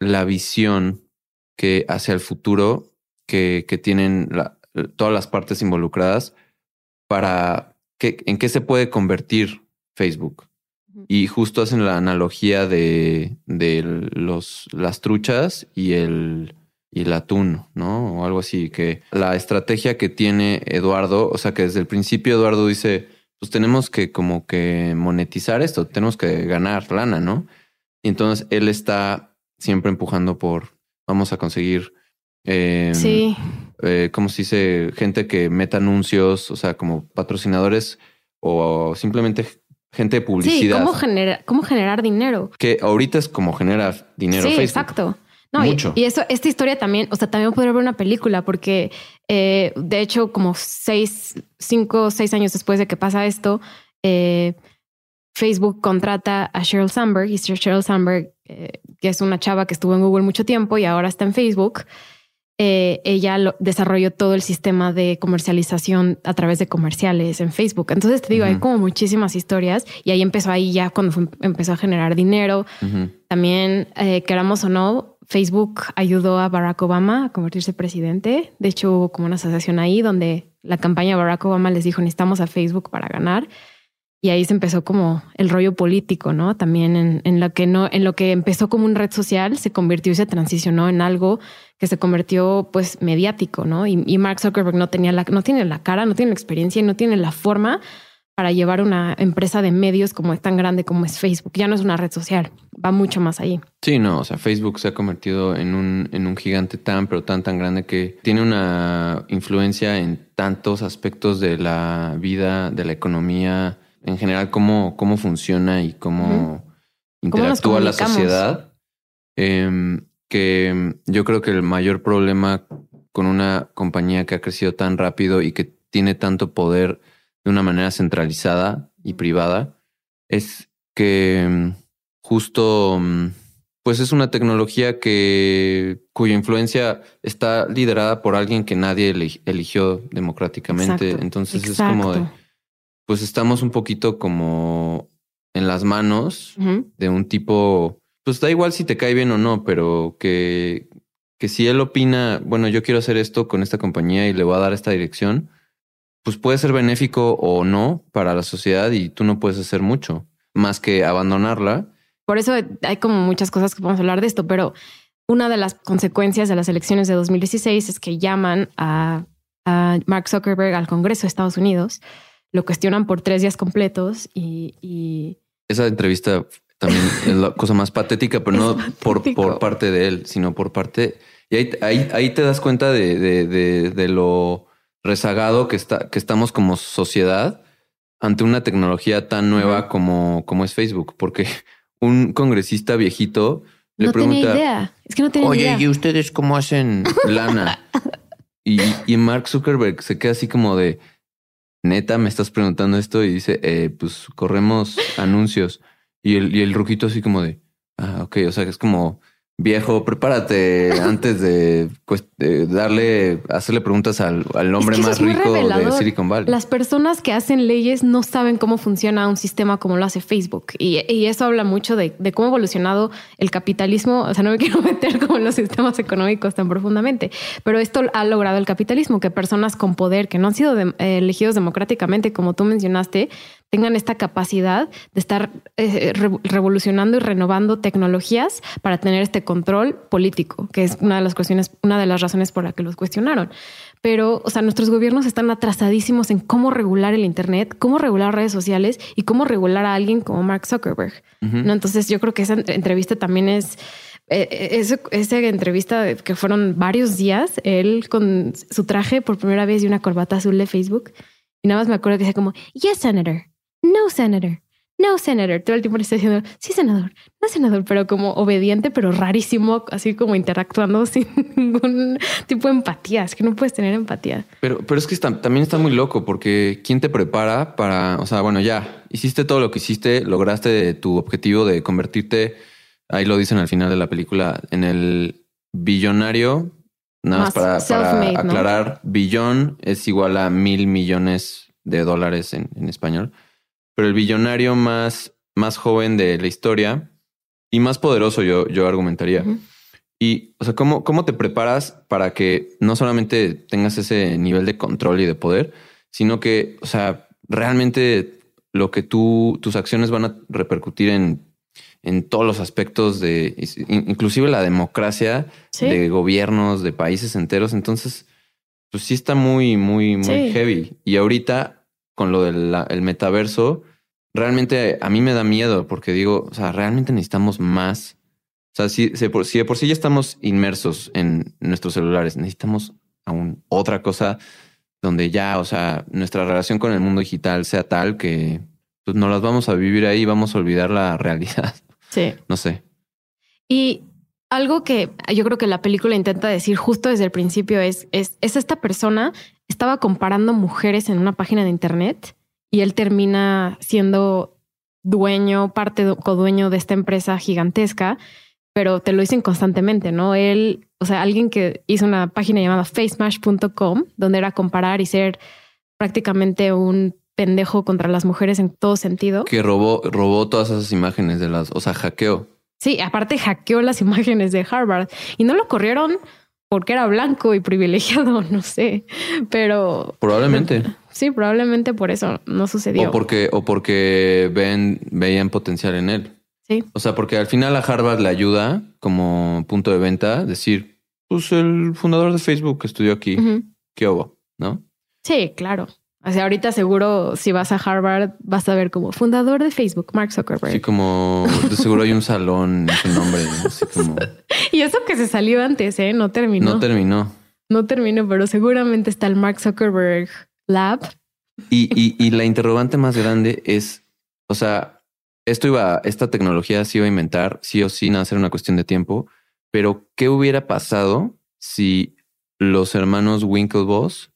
la visión que hacia el futuro que, que tienen todas las partes involucradas para que, en qué se puede convertir Facebook. Y justo hacen la analogía de, de los, las truchas y el, y el atún, ¿no? O algo así, que la estrategia que tiene Eduardo, o sea que desde el principio Eduardo dice, pues tenemos que como que monetizar esto, tenemos que ganar lana, ¿no? Y entonces él está siempre empujando por, vamos a conseguir, em, sí. Eh, ¿cómo se dice? Gente que meta anuncios, o sea, como patrocinadores o simplemente gente de publicidad. Sí, ¿cómo, cómo generar dinero? Que ahorita es como generar dinero. Sí, exacto. No, Y, eso, esta historia también, o sea, también podría ver una película porque eh, de hecho, como seis, cinco, seis años después de que pasa esto, eh, Facebook contrata a Sheryl Sandberg y Sheryl Sandberg, eh, que es una chava que estuvo en Google mucho tiempo y ahora está en Facebook. Ella desarrolló todo el sistema de comercialización a través de comerciales en Facebook. Entonces te digo, hay como muchísimas historias y ahí empezó ahí ya cuando empezó a generar dinero. También, queramos o no, Facebook ayudó a Barack Obama a convertirse en presidente. De hecho, hubo como una asociación ahí donde la campaña de Barack Obama les dijo necesitamos a Facebook para ganar. Y ahí se empezó como el rollo político, ¿no? También en, en, lo que no, en lo que empezó como una red social, se convirtió y se transicionó en algo que se convirtió pues mediático, ¿no? Y, y Mark Zuckerberg no tenía la, no tiene la cara, no tiene la experiencia y no tiene la forma para llevar una empresa de medios como es tan grande como es Facebook. Ya no es una red social, va mucho más ahí. Sí, no, o sea, Facebook se ha convertido en un, en un gigante tan, pero tan, tan grande que tiene una influencia en tantos aspectos de la vida, de la economía, en general, cómo, cómo funciona y cómo interactúa la sociedad. Em, que yo creo que el mayor problema con una compañía que ha crecido tan rápido y que tiene tanto poder de una manera centralizada y privada es que mm, justo pues es una tecnología que cuya influencia está liderada por alguien que nadie eligió democráticamente. Entonces es como de, pues estamos un poquito como en las manos de un tipo, pues da igual si te cae bien o no, pero que, que si él opina, bueno, yo quiero hacer esto con esta compañía y le voy a dar esta dirección, pues puede ser benéfico o no para la sociedad y tú no puedes hacer mucho más que abandonarla. Por eso hay como muchas cosas que podemos hablar de esto, pero una de las consecuencias de las elecciones de 2016 es que llaman a, Mark Zuckerberg al Congreso de Estados Unidos, lo cuestionan por tres días completos y... Esa entrevista también es la cosa más patética, pero no por, por parte de él, sino por parte... Y ahí, ahí, ahí te das cuenta de, de, de lo rezagado que, está, que estamos como sociedad ante una tecnología tan nueva como, como es Facebook, porque un congresista viejito le pregunta, idea. Es que no tenía Oye, ¿y ustedes cómo hacen lana? y, y Mark Zuckerberg se queda así como de, neta, me estás preguntando esto y dice, eh, pues corremos anuncios. Y el, y el ruquito así como de, ah, ok, o sea, que es como Viejo, prepárate antes de, darle, hacerle preguntas al, hombre más rico de Silicon Valley. Las personas que hacen leyes no saben cómo funciona un sistema como lo hace Facebook. Y, eso habla mucho de, cómo ha evolucionado el capitalismo. O sea, no me quiero meter como en los sistemas económicos tan profundamente, pero esto ha logrado el capitalismo, que personas con poder que no han sido eh, elegidos democráticamente, como tú mencionaste, tengan esta capacidad de estar eh, revolucionando y renovando tecnologías para tener este control político, que es una de las cuestiones, una de las razones por la que los cuestionaron. pero, o sea, nuestros gobiernos están atrasadísimos en cómo regular el Internet, cómo regular redes sociales y cómo regular a alguien como Mark Zuckerberg. ¿no? Entonces yo creo que esa entrevista también es... Eh, eh, esa entrevista que fueron varios días, él con su traje por primera vez y una corbata azul de Facebook. Y nada más me acuerdo que decía como, yes, senator, no, senator, no, senator. Todo el tiempo le está diciendo, sí, senador, no, senador, pero como obediente, pero rarísimo, así como interactuando sin ningún tipo de empatía. Es que no puedes tener empatía. Pero, pero es que también está muy loco porque ¿quién te prepara para, o sea, bueno, ya hiciste todo lo que hiciste, lograste tu objetivo de convertirte, ahí lo dicen al final de la película, en el billonario. Nada más, para, aclarar, billón es igual a mil millones de dólares en, en español pero el billonario más, más joven de la historia y más poderoso, yo, yo argumentaría. Y, o sea, ¿cómo, ¿cómo te preparas para que no solamente tengas ese nivel de control y de poder, sino que, o sea, realmente lo que tú, tus acciones van a repercutir en, en todos los aspectos de, inclusive la democracia de gobiernos, de países enteros. Entonces, pues sí está muy, muy, muy heavy. Y ahorita con lo del metaverso, realmente a mí me da miedo porque digo, o sea, realmente necesitamos más. O sea, si, si, por, de por sí ya estamos inmersos en nuestros celulares, necesitamos aún otra cosa donde ya, o sea, nuestra relación con el mundo digital sea tal que pues no las vamos a vivir ahí y vamos a olvidar la realidad. Sí. No sé. Y algo que yo creo que la película intenta decir justo desde el principio es, es, es esta persona estaba comparando mujeres en una página de internet y él termina siendo dueño, parte codueño de esta empresa gigantesca, pero te lo dicen constantemente, ¿no? Él, o sea, alguien que hizo una página llamada facemash.com, donde era comparar y ser prácticamente un pendejo contra las mujeres en todo sentido. Que robó, robó todas esas imágenes de las, o sea, hackeó. Sí, aparte hackeó las imágenes de Harvard y no lo corrieron porque era blanco y privilegiado, no sé, pero... Probablemente. Sí, probablemente por eso no sucedió. O porque, o porque ven, veían potencial en él. Sí. O sea, porque al final a Harvard le ayuda como punto de venta decir, pues el fundador de Facebook estudió aquí, ¿qué hubo? ¿No? Sí, claro. O sea, ahorita seguro si vas a Harvard vas a ver como fundador de Facebook, Mark Zuckerberg. Sí, como de seguro hay un salón en su nombre. Así como... y eso que se salió antes, ¿eh? No terminó. No terminó. No terminó, pero seguramente está el Mark Zuckerberg Lab. Y, y, y la interrogante más grande es, o sea, esto iba, esta tecnología se iba a inventar, sí o sí, nada, ser una cuestión de tiempo, pero ¿qué hubiera pasado si los hermanos Winklevoss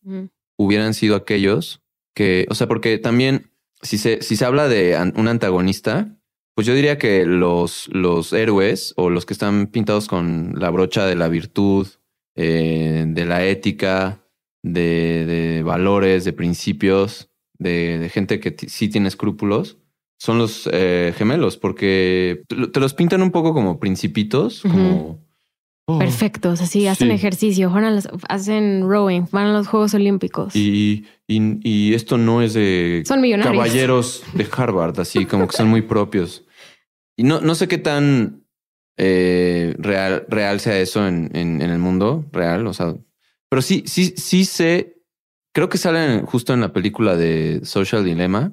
hubieran sido aquellos que, o sea, porque también si se, si se habla de un antagonista, pues yo diría que los, los héroes o los que están pintados con la brocha de la virtud, eh, de la ética, de, valores, de principios, de, gente que sí tiene escrúpulos, son los eh, gemelos, porque te los pintan un poco como principitos, como Oh, Perfectos, así hacen ejercicio, van hacen rowing, van a los Juegos Olímpicos. Y, y, esto no es de son caballeros de Harvard, así como que son muy propios. Y no, no sé qué tan eh, real, real sea eso en, en, el mundo real, o sea, pero sí, sí, sí sé, creo que salen justo en la película de Social Dilemma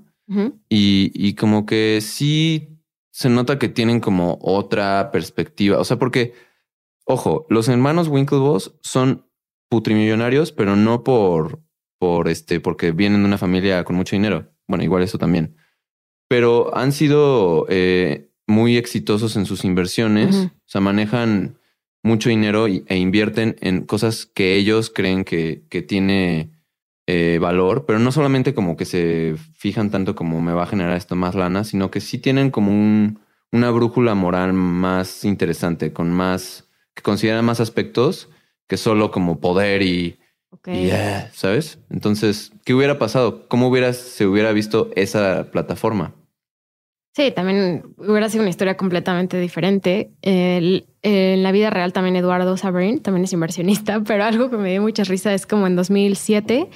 y, y como que sí se nota que tienen como otra perspectiva, o sea, porque Ojo, los hermanos Winklevoss son putrimillonarios, pero no por, por este, porque vienen de una familia con mucho dinero. Bueno, igual eso también. Pero han sido eh, muy exitosos en sus inversiones. O sea, manejan mucho dinero e invierten en cosas que ellos creen que, que tiene eh, valor, pero no solamente como que se fijan tanto como me va a generar esto más lana, sino que sí tienen como un, una brújula moral más interesante, con más que consideran más aspectos que solo como poder y, eh, ¿sabes? Entonces, ¿qué hubiera pasado? ¿Cómo hubiera, se hubiera visto esa plataforma? Sí, también hubiera sido una historia completamente diferente. en la vida real también Eduardo Sabrin también es inversionista, pero algo que me dio mucha risa es como en 2007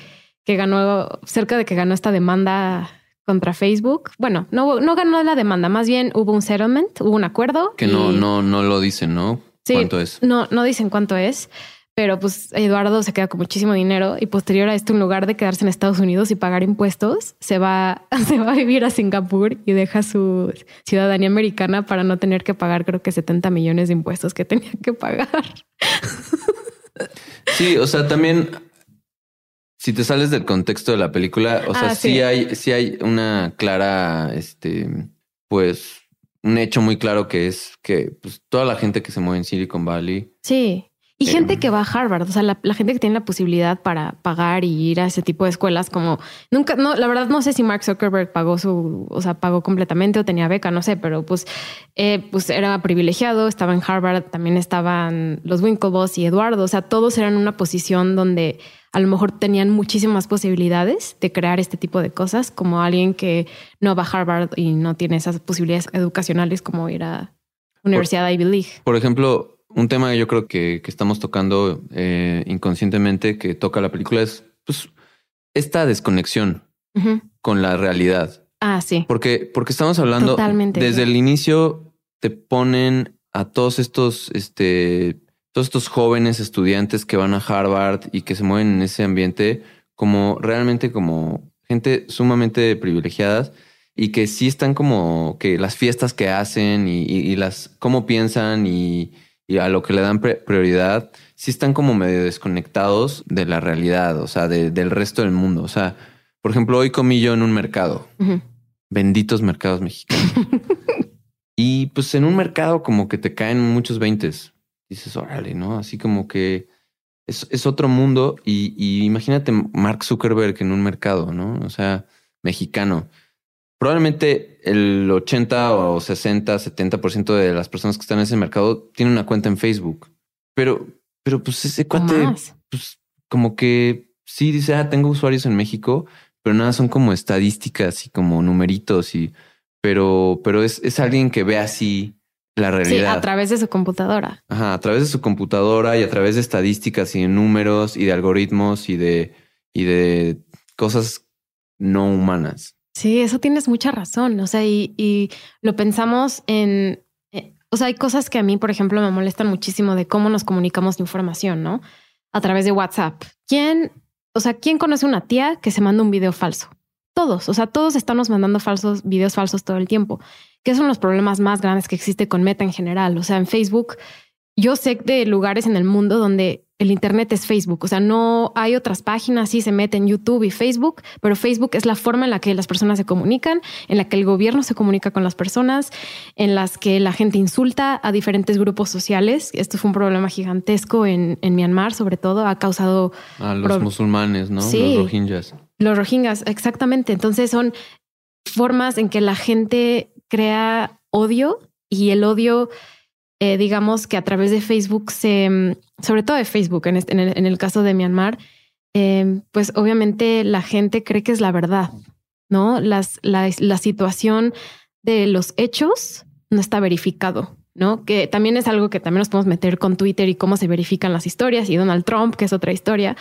que ganó, cerca de que ganó esta demanda contra Facebook. Bueno, no, no ganó la demanda, más bien hubo un settlement, hubo un acuerdo. Que no, no, no lo dicen, ¿no? ¿Cuánto es? No, no dicen cuánto es, pero pues Eduardo se queda con muchísimo dinero y posterior a esto, en lugar de quedarse en Estados Unidos y pagar impuestos, se va, se va a vivir a Singapur y deja su ciudadanía americana para no tener que pagar, creo que 70 millones de impuestos que tenía que pagar. Sí, o sea, también si te sales del contexto de la película, o sea, ah, sí. hay, sí hay una clara, este, pues, un hecho muy claro que es que pues, toda la gente que se mueve en Silicon Valley. Sí. Y gente que va a Harvard, o sea, la, gente que tiene la posibilidad para pagar y ir a ese tipo de escuelas, como nunca, no, la verdad no sé si Mark Zuckerberg pagó su, o sea, pagó completamente o tenía beca, no sé, pero pues, eh, pues era privilegiado, estaba en Harvard, también estaban los Winklevoss y Eduardo, o sea, todos eran en una posición donde a lo mejor tenían muchísimas posibilidades de crear este tipo de cosas, como alguien que no va a Harvard y no tiene esas posibilidades educacionales como ir a Universidad Ivy League. Por ejemplo, un tema que yo creo que, estamos tocando eh, inconscientemente que toca la película es pues, esta desconexión con la realidad. Ah, sí. Porque, porque estamos hablando desde el inicio te ponen a todos estos, este, todos estos jóvenes estudiantes que van a Harvard y que se mueven en ese ambiente como realmente como gente sumamente privilegiadas y que sí están como que las fiestas que hacen y las cómo piensan y, y a lo que le dan prioridad, sí están como medio desconectados de la realidad, o sea, del resto del mundo. O sea, por ejemplo, hoy comí yo en un mercado. Benditos mercados mexicanos. y pues en un mercado como que te caen muchos veintes. Dices, órale, ¿no? Así como que es, otro mundo. Y, y, imagínate Mark Zuckerberg en un mercado, ¿no? O sea, mexicano probablemente el 80 o 60, 70% de las personas que están en ese mercado tienen una cuenta en Facebook. Pero, pero pues ese cuate, pues como que sí dice, ah, tengo usuarios en México, pero nada, son como estadísticas y como numeritos y, pero, pero es, es alguien que ve así la realidad. Sí, a través de su computadora. Ajá, a través de su computadora y a través de estadísticas y de números y de algoritmos y de, y de cosas no humanas. Sí, eso tienes mucha razón. O sea, y, lo pensamos en, eh, o sea, hay cosas que a mí, por ejemplo, me molestan muchísimo de cómo nos comunicamos información, ¿no? A través de WhatsApp. ¿Quién, o sea, quién conoce una tía que se manda un video falso? Todos, o sea, todos estamos mandando falsos, videos falsos todo el tiempo, que son los problemas más grandes que existe con Meta en general. O sea, en Facebook, yo sé de lugares en el mundo donde el Internet es Facebook. O sea, no hay otras páginas, sí se mete en YouTube y Facebook, pero Facebook es la forma en la que las personas se comunican, en la que el gobierno se comunica con las personas, en las que la gente insulta a diferentes grupos sociales. Esto fue un problema gigantesco en, Myanmar, sobre todo, ha causado... A los musulmanes, ¿no? los rohingyas. Los rohingyas, exactamente. Entonces son formas en que la gente crea odio y el odio eh, digamos que a través de Facebook se, mm, sobre todo de Facebook, en, este, en, el, caso de Myanmar, eh, pues obviamente la gente cree que es la verdad, ¿no? Las, la, la situación de los hechos no está verificado, ¿no? Que también es algo que también nos podemos meter con Twitter y cómo se verifican las historias y Donald Trump, que es otra historia,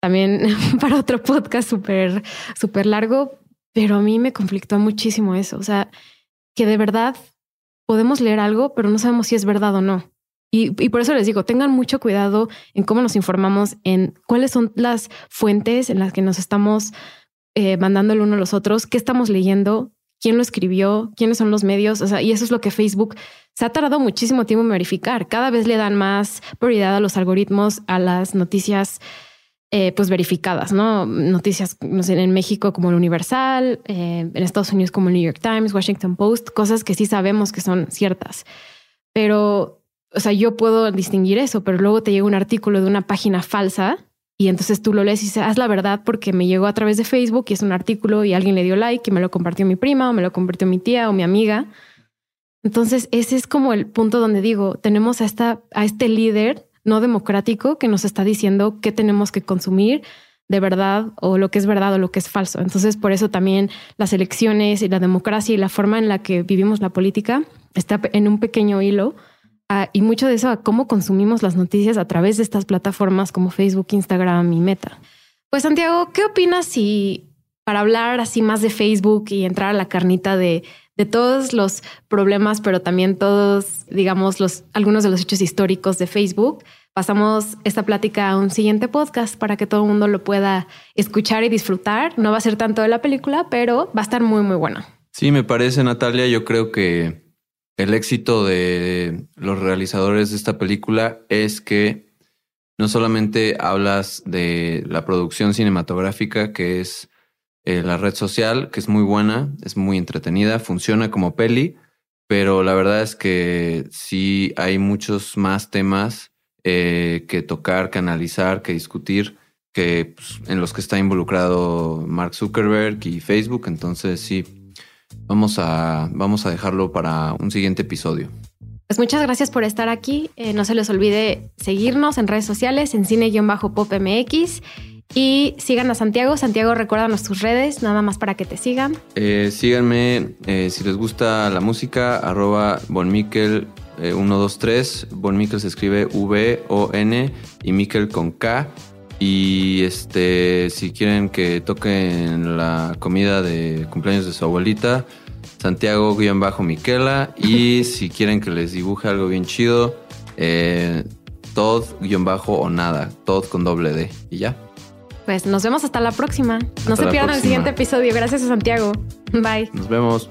también para otro podcast súper, súper largo, pero a mí me conflictó muchísimo eso, o sea, que de verdad podemos leer algo, pero no sabemos si es verdad o no. Y, por eso les digo, tengan mucho cuidado en cómo nos informamos, en cuáles son las fuentes en las que nos estamos eh, mandando el uno a los otros, qué estamos leyendo, quién lo escribió, quiénes son los medios. O sea, y eso es lo que Facebook se ha tardado muchísimo tiempo en verificar. Cada vez le dan más prioridad a los algoritmos, a las noticias eh, pues verificadas, ¿no? Noticias no sé, en México como el Universal, eh, en Estados Unidos como el New York Times, Washington Post, cosas que sí sabemos que son ciertas. Pero, o sea, yo puedo distinguir eso, pero luego te llega un artículo de una página falsa y entonces tú lo lees y dices, haz la verdad porque me llegó a través de Facebook y es un artículo y alguien le dio like y me lo compartió mi prima o me lo compartió mi tía o mi amiga. Entonces, ese es como el punto donde digo, tenemos a, esta, a este líder no democrático que nos está diciendo qué tenemos que consumir de verdad o lo que es verdad o lo que es falso. Entonces, por eso también las elecciones y la democracia y la forma en la que vivimos la política está en un pequeño hilo. Ah, y mucho de eso a cómo consumimos las noticias a través de estas plataformas como Facebook, Instagram y Meta. Pues Santiago, ¿qué opinas si para hablar así más de Facebook y entrar a la carnita de, de todos los problemas, pero también todos, digamos, los, algunos de los hechos históricos de Facebook. Pasamos esta plática a un siguiente podcast para que todo el mundo lo pueda escuchar y disfrutar. No va a ser tanto de la película, pero va a estar muy, muy bueno. Sí, me parece, Natalia. Yo creo que el éxito de los realizadores de esta película es que no solamente hablas de la producción cinematográfica, que es eh, la red social, que es muy buena, es muy entretenida, funciona como peli, pero la verdad es que sí hay muchos más temas eh, que tocar, que analizar, que discutir, que pues, en los que está involucrado Mark Zuckerberg y Facebook. Entonces sí, vamos a, vamos a dejarlo para un siguiente episodio. Pues muchas gracias por estar aquí. Eh, no se les olvide seguirnos en redes sociales, en cine-popmx y sigan a Santiago. Santiago, recuérdanos tus redes, nada más para que te sigan. Eh, síganme eh, si les gusta la música, arroba bonmikel 123. Eh, Bonmikel se escribe V-O-N y Mikel con K. Y este, si quieren que toquen la comida de cumpleaños de su abuelita, Santiago-Miquela. Y si quieren que les dibuje algo bien chido, eh, Todd-o nada, Todd con doble D. Y ya. Pues nos vemos hasta la próxima. no se pierdan el siguiente episodio. Gracias a Santiago. Bye. Nos vemos.